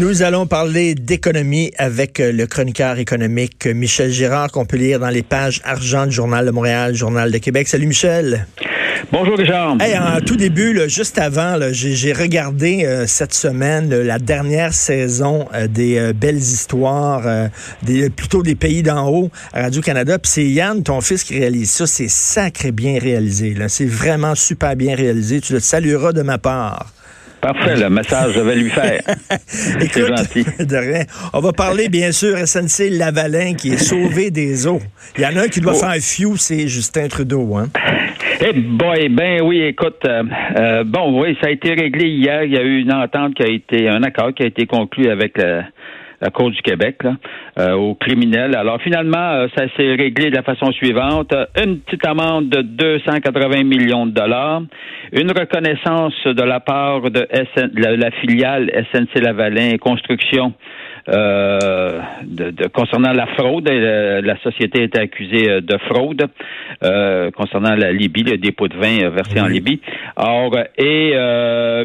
Nous allons parler d'économie avec euh, le chroniqueur économique Michel Girard qu'on peut lire dans les pages argent du Journal de Montréal, Journal de Québec. Salut Michel. Bonjour Richard. Hey, en tout début, juste avant, j'ai regardé euh, cette semaine la dernière saison euh, des belles histoires, des, plutôt des pays d'en haut à Radio-Canada. Puis c'est Yann, ton fils, qui réalise ça. C'est sacré bien réalisé. C'est vraiment super bien réalisé. Tu le salueras de ma part. Parfait, le message, je vais lui faire. C'est gentil. De rien. On va parler, bien sûr, SNC Lavalin qui est sauvé des eaux. Il y en a un qui doit oh. faire un few, c'est Justin Trudeau. Hein? Eh boy, ben oui, écoute, euh, euh, bon, oui, ça a été réglé hier. Il y a eu une entente qui a été, un accord qui a été conclu avec la Cour du Québec, là, euh, aux criminels. Alors finalement, euh, ça s'est réglé de la façon suivante. Une petite amende de 280 millions de dollars, une reconnaissance de la part de la, filiale SNC Lavalin Construction euh, de, concernant la fraude. la société était accusée de fraude concernant la Libye, le dépôt de vin versé en Libye. Or, et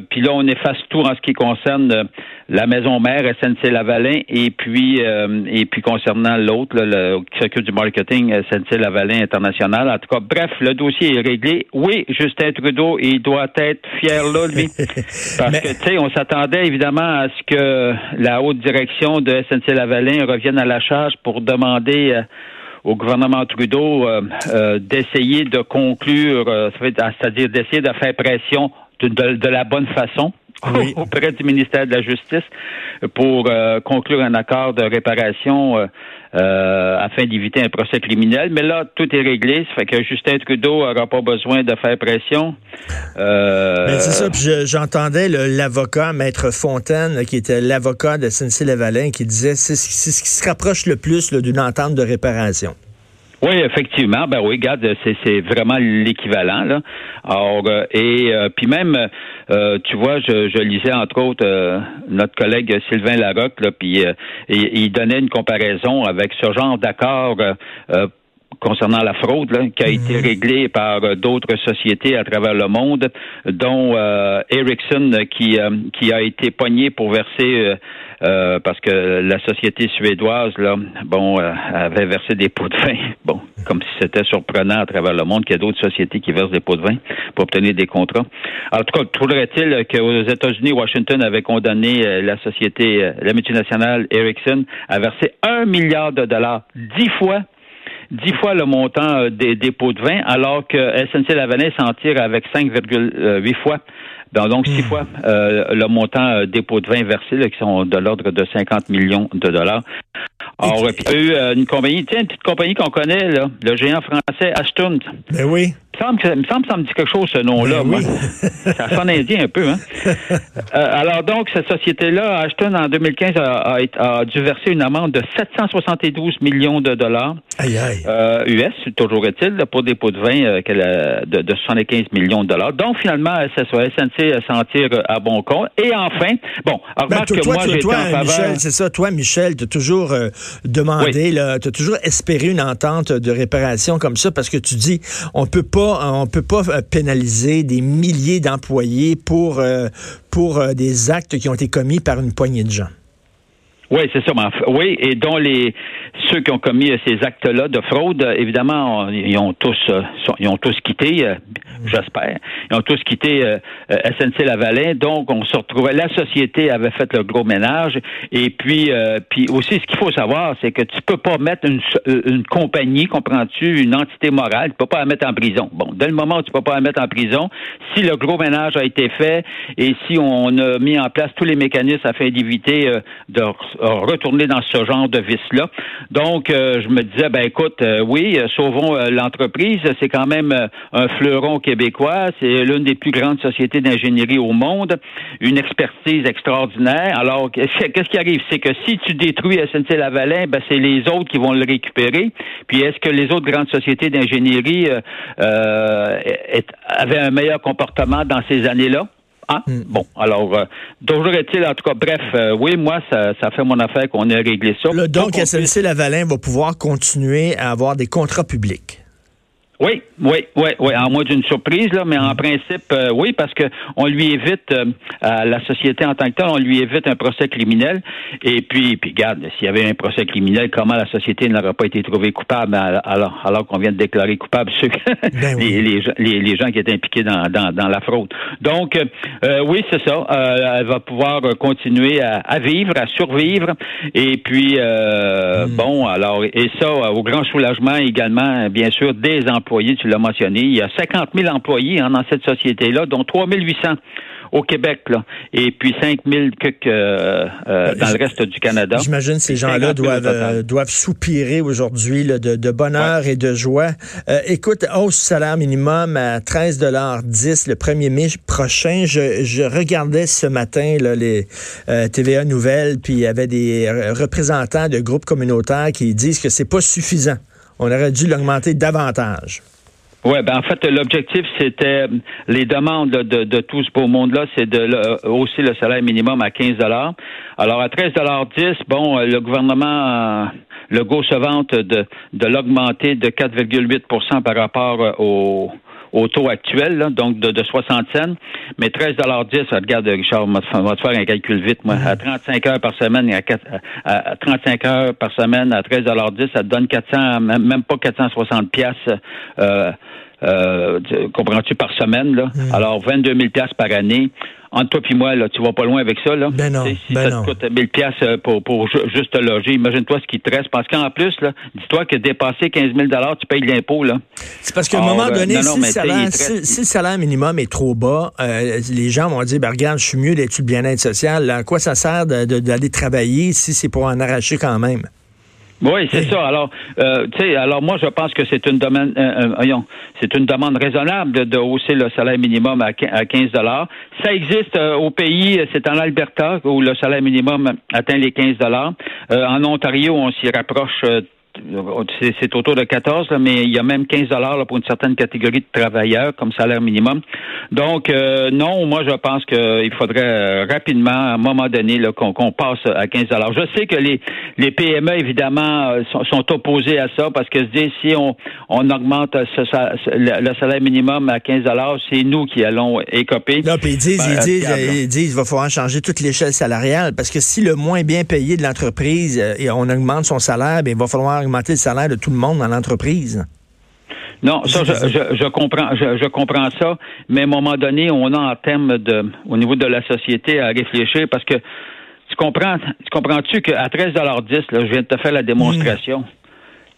puis là, on efface tout en ce qui concerne la maison mère SNC Lavalin et puis euh, et puis concernant l'autre le, qui s'occupe du marketing SNC Lavalin International. En tout cas, bref, le dossier est réglé. Oui, Justin Trudeau, il doit être fier là, lui, parce que tu sais, on s'attendait évidemment à ce que la haute direction de SNC Lavalin revienne à la charge pour demander euh, au gouvernement Trudeau euh, d'essayer de conclure, c'est-à-dire d'essayer de faire pression de la bonne façon auprès du ministère de la Justice pour euh, conclure un accord de réparation euh, euh, afin d'éviter un procès criminel. Mais là, tout est réglé. Ça fait que Justin Trudeau n'aura pas besoin de faire pression. c'est ça. j'entendais l'avocat, Maître Fontaine, qui était l'avocat de SNC-Lavalin, qui disait c'est ce qui se rapproche le plus d'une entente de réparation. Oui, effectivement. Ben oui, regarde, c'est vraiment l'équivalent. Là. Alors, euh, et euh, puis même, euh, tu vois, je, je, lisais entre autres notre collègue Sylvain Larocque, là, puis il donnait une comparaison avec ce genre d'accord concernant la fraude là, qui a été mhm. réglée par d'autres sociétés à travers le monde, dont Ericsson qui, qui a été pogné pour verser euh, parce que la société suédoise, là, bon, euh, avait versé des pots de vin. Bon, comme si c'était surprenant à travers le monde qu'il y a d'autres sociétés qui versent des pots de vin pour obtenir des contrats. En tout cas, trouverait-il qu'aux États-Unis, Washington avait condamné euh, la société, la multinationale Ericsson à verser un milliard de dollars, dix fois dix fois le montant des dépôts de vin, alors que SNC Lavalin s'en tire avec 5,8 fois donc, six hmm. fois euh, le montant euh, dépôt de vin versé, qui sont de l'ordre de 50 millions de dollars. Alors, il y a eu euh, une compagnie, tiens, une petite compagnie qu'on connaît, là, le géant français Ashton. Ben oui. Il me semble, que ça me dit quelque chose, ce nom-là. Ben ça sonne indien un peu. Hein? Euh, alors donc, cette société-là, Ashton, en 2015, a, dû verser une amende de 772 millions de dollars aïe, aïe. Euh, US, toujours est-il, pour des pots de vin euh, de, de, 75 millions de dollars. Donc, finalement, SNC s'en tire à bon compte. Et enfin, bon, alors ben, toi, que moi, j'ai toi, Michel, c'est ça. Toi, Michel, tu as toujours demandé, tu as toujours espéré une entente de réparation comme ça parce que tu dis, on peut pas on peut pas euh, pénaliser des milliers d'employés pour, euh, pour euh, des actes qui ont été commis par une poignée de gens. Oui, c'est ça. Oui, et dont les ceux qui ont commis ces actes-là de fraude, évidemment, ils ont tous ils ont tous quitté j'espère. Ils ont tous quitté euh, euh SNC Lavalin, donc on se retrouvait. La société avait fait le gros ménage, et puis, euh, puis aussi, ce qu'il faut savoir, c'est que tu peux pas mettre une, euh, une compagnie, comprends-tu, une entité morale, tu peux pas la mettre en prison. Bon, dès le moment où tu peux pas la mettre en prison, si le gros ménage a été fait et si on a mis en place tous les mécanismes afin d'éviter de retourner dans ce genre de vice-là. Donc, je me disais, ben écoute, oui, sauvons l'entreprise, c'est quand même un fleuron québécois. C'est l'une des plus grandes sociétés d'ingénierie au monde, une expertise extraordinaire. Alors, qu'est-ce qui arrive? C'est que si tu détruis SNC Lavalin, ben, c'est les autres qui vont le récupérer. Puis, est-ce que les autres grandes sociétés d'ingénierie euh, euh avaient un meilleur comportement dans ces années-là? Ah, Bon, alors, euh, toujours est-il, en tout cas, bref, euh, oui, moi, ça, ça fait mon affaire qu'on ait réglé ça. donc, SNC Lavalin va pouvoir continuer à avoir des contrats publics. Oui, oui, oui, oui, en moins d'une surprise, là, mais en principe, euh, oui, parce que on lui évite euh, à la société en tant que telle, on lui évite un procès criminel. Et puis, puis regarde, s'il y avait un procès criminel, comment la société n'aurait pas été trouvée coupable alors, alors qu'on vient de déclarer coupable ceux ben les, les, les, gens qui étaient impliqués dans, dans, dans la fraude. Donc, euh, oui, c'est ça. elle va pouvoir continuer à, à, vivre, à survivre. Et puis, hmm. bon, alors, et ça, au grand soulagement également, bien sûr, des emplois tu l'as mentionné. Il y a 50 000 employés hein, dans cette société-là, dont 3 800 au Québec, là, et puis 5 000 euh, euh, dans le reste du Canada. J'imagine ces gens-là doivent, euh, doivent soupirer aujourd'hui de, bonheur et de joie. écoute, hausse du salaire minimum à 13,10 le 1er mai prochain. Je, regardais ce matin là, les TVA Nouvelles, puis il y avait des représentants de groupes communautaires qui disent que c'est pas suffisant. On aurait dû l'augmenter davantage. Oui, ben en fait, l'objectif, c'était les demandes de, tout ce beau monde-là, c'est de hausser le salaire minimum à 15 Alors à 13,10 bon, le gouvernement le go se vante de, de l'augmenter de 4,8 par rapport au, au taux actuel, donc de, 60 cents. Mais 13,10 regarde, Richard, on va te faire un calcul vite, moi. À 35 heures par semaine et à, 35 heures par semaine à 13,10 ça te donne 400, même pas 460 piastres. Euh, euh, comprends-tu, par semaine, là? Alors, 22 000 par année entre toi et moi, là, tu vas pas loin avec ça. Là. Ben non, si ben ça te coûte 1000 pièces euh, pour, pour juste te loger, imagine-toi ce qui te reste. Parce qu'en plus, dis-toi que dépasser 15 000 tu payes l'impôt. Là. C'est parce qu'à un moment donné, si, le salaire, minimum est trop bas, euh, les gens vont dire, ben, regarde, je suis mieux d'être le bien-être social. À quoi ça sert d'aller travailler si c'est pour en arracher quand même? Oui, c'est ça. Alors, euh, tu sais, alors moi, je pense que c'est une demande, euh, euh c'est une demande raisonnable de, hausser le salaire minimum à 15 dollars. Ça existe euh, au pays, c'est en Alberta où le salaire minimum atteint les 15 dollars. en Ontario, on s'y rapproche c'est autour de 14, mais il y a même 15 dollars pour une certaine catégorie de travailleurs comme salaire minimum. Donc, euh, non, moi, je pense qu'il faudrait euh, rapidement, à un moment donné, qu'on passe à 15 dollars. Je sais que les, les PME, évidemment, euh, sont, opposés à ça parce que si on, on augmente le, salaire minimum à 15 dollars, c'est nous qui allons écoper. Non, puis ils disent, ils, disent, ils disent, il va falloir changer toute l'échelle salariale parce que si le moins bien payé de l'entreprise, et on augmente son salaire, bien, il va falloir augmenter le salaire de tout le monde dans l'entreprise? Non, ça, je, comprends, je, comprends ça, mais à un moment donné, on a en termes de, au niveau de la société à réfléchir parce que tu comprends, tu comprends-tu qu'à 13,10 là, je viens de te faire la démonstration. Hmm.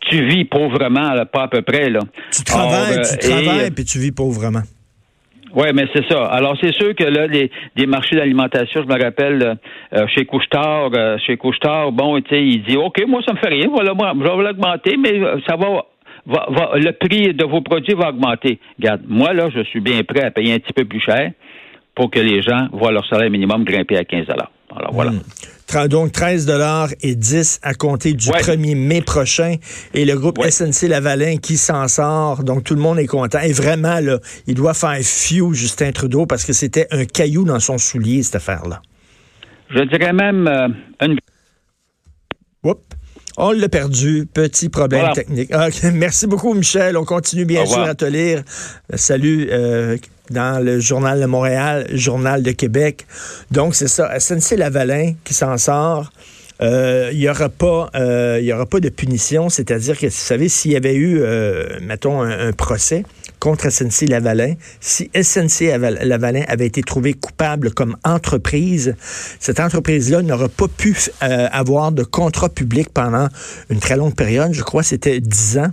Tu vis pauvrement, pas à peu près, là. Tu travailles, tu euh, travailles, puis tu vis pauvrement. Oui, mais c'est ça. Alors, c'est sûr que là, les, marchés d'alimentation, je me rappelle, euh, chez Couchetard, euh, chez Couchetard, bon, tu sais, il dit, OK, moi, ça me fait rien, voilà, moi, je vais l'augmenter, mais euh, ça va, va, le prix de vos produits va augmenter. Regarde, moi, là, je suis bien prêt à payer un petit peu plus cher pour que les gens voient leur salaire minimum grimper à 15 Alors, voilà. Hmm. Donc 13 dollars et 10 à compter du 1er mai prochain. Et le groupe SNC Lavalin qui s'en sort. Donc tout le monde est content. Et vraiment, là, il doit faire fiou Justin Trudeau parce que c'était un caillou dans son soulier, cette affaire-là. Je dirais même euh, une... Oups. On l'a perdu. Petit problème technique. Merci beaucoup, Michel. On continue bien sûr à te lire. Salut. Euh, dans le Journal de Montréal, Journal de Québec. Donc, c'est ça. SNC-Lavalin qui s'en sort. Euh, il n'y aura pas, euh, y aura pas de punition, c'est-à-dire que, vous savez, s'il y avait eu, euh, mettons, un, procès contre SNC Lavalin, si SNC Lavalin avait été trouvé coupable comme entreprise, cette entreprise-là n'aurait pas pu avoir de contrat public pendant une très longue période. Je crois que c'était dix ans.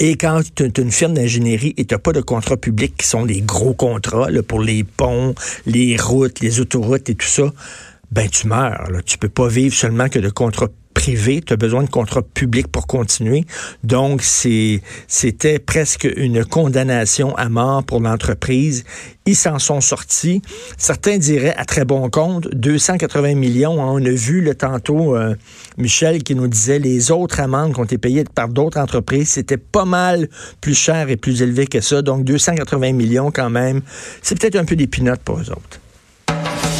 Et quand tu une firme d'ingénierie et tu pas de contrats publics qui sont des gros contrats pour les ponts, les routes, les autoroutes et tout ça, ben tu meurs. Là. Tu peux pas vivre seulement que de contrats privé, tu as besoin de contrat public pour continuer. Donc, c'était presque une condamnation à mort pour l'entreprise. Ils s'en sont sortis. Certains diraient à très bon compte, 280 millions. On a vu le tantôt euh, Michel qui nous disait les autres amendes qui ont été payées par d'autres entreprises, c'était pas mal plus cher et plus élevé que ça. Donc, 280 millions quand même. C'est peut-être un peu des pour eux autres.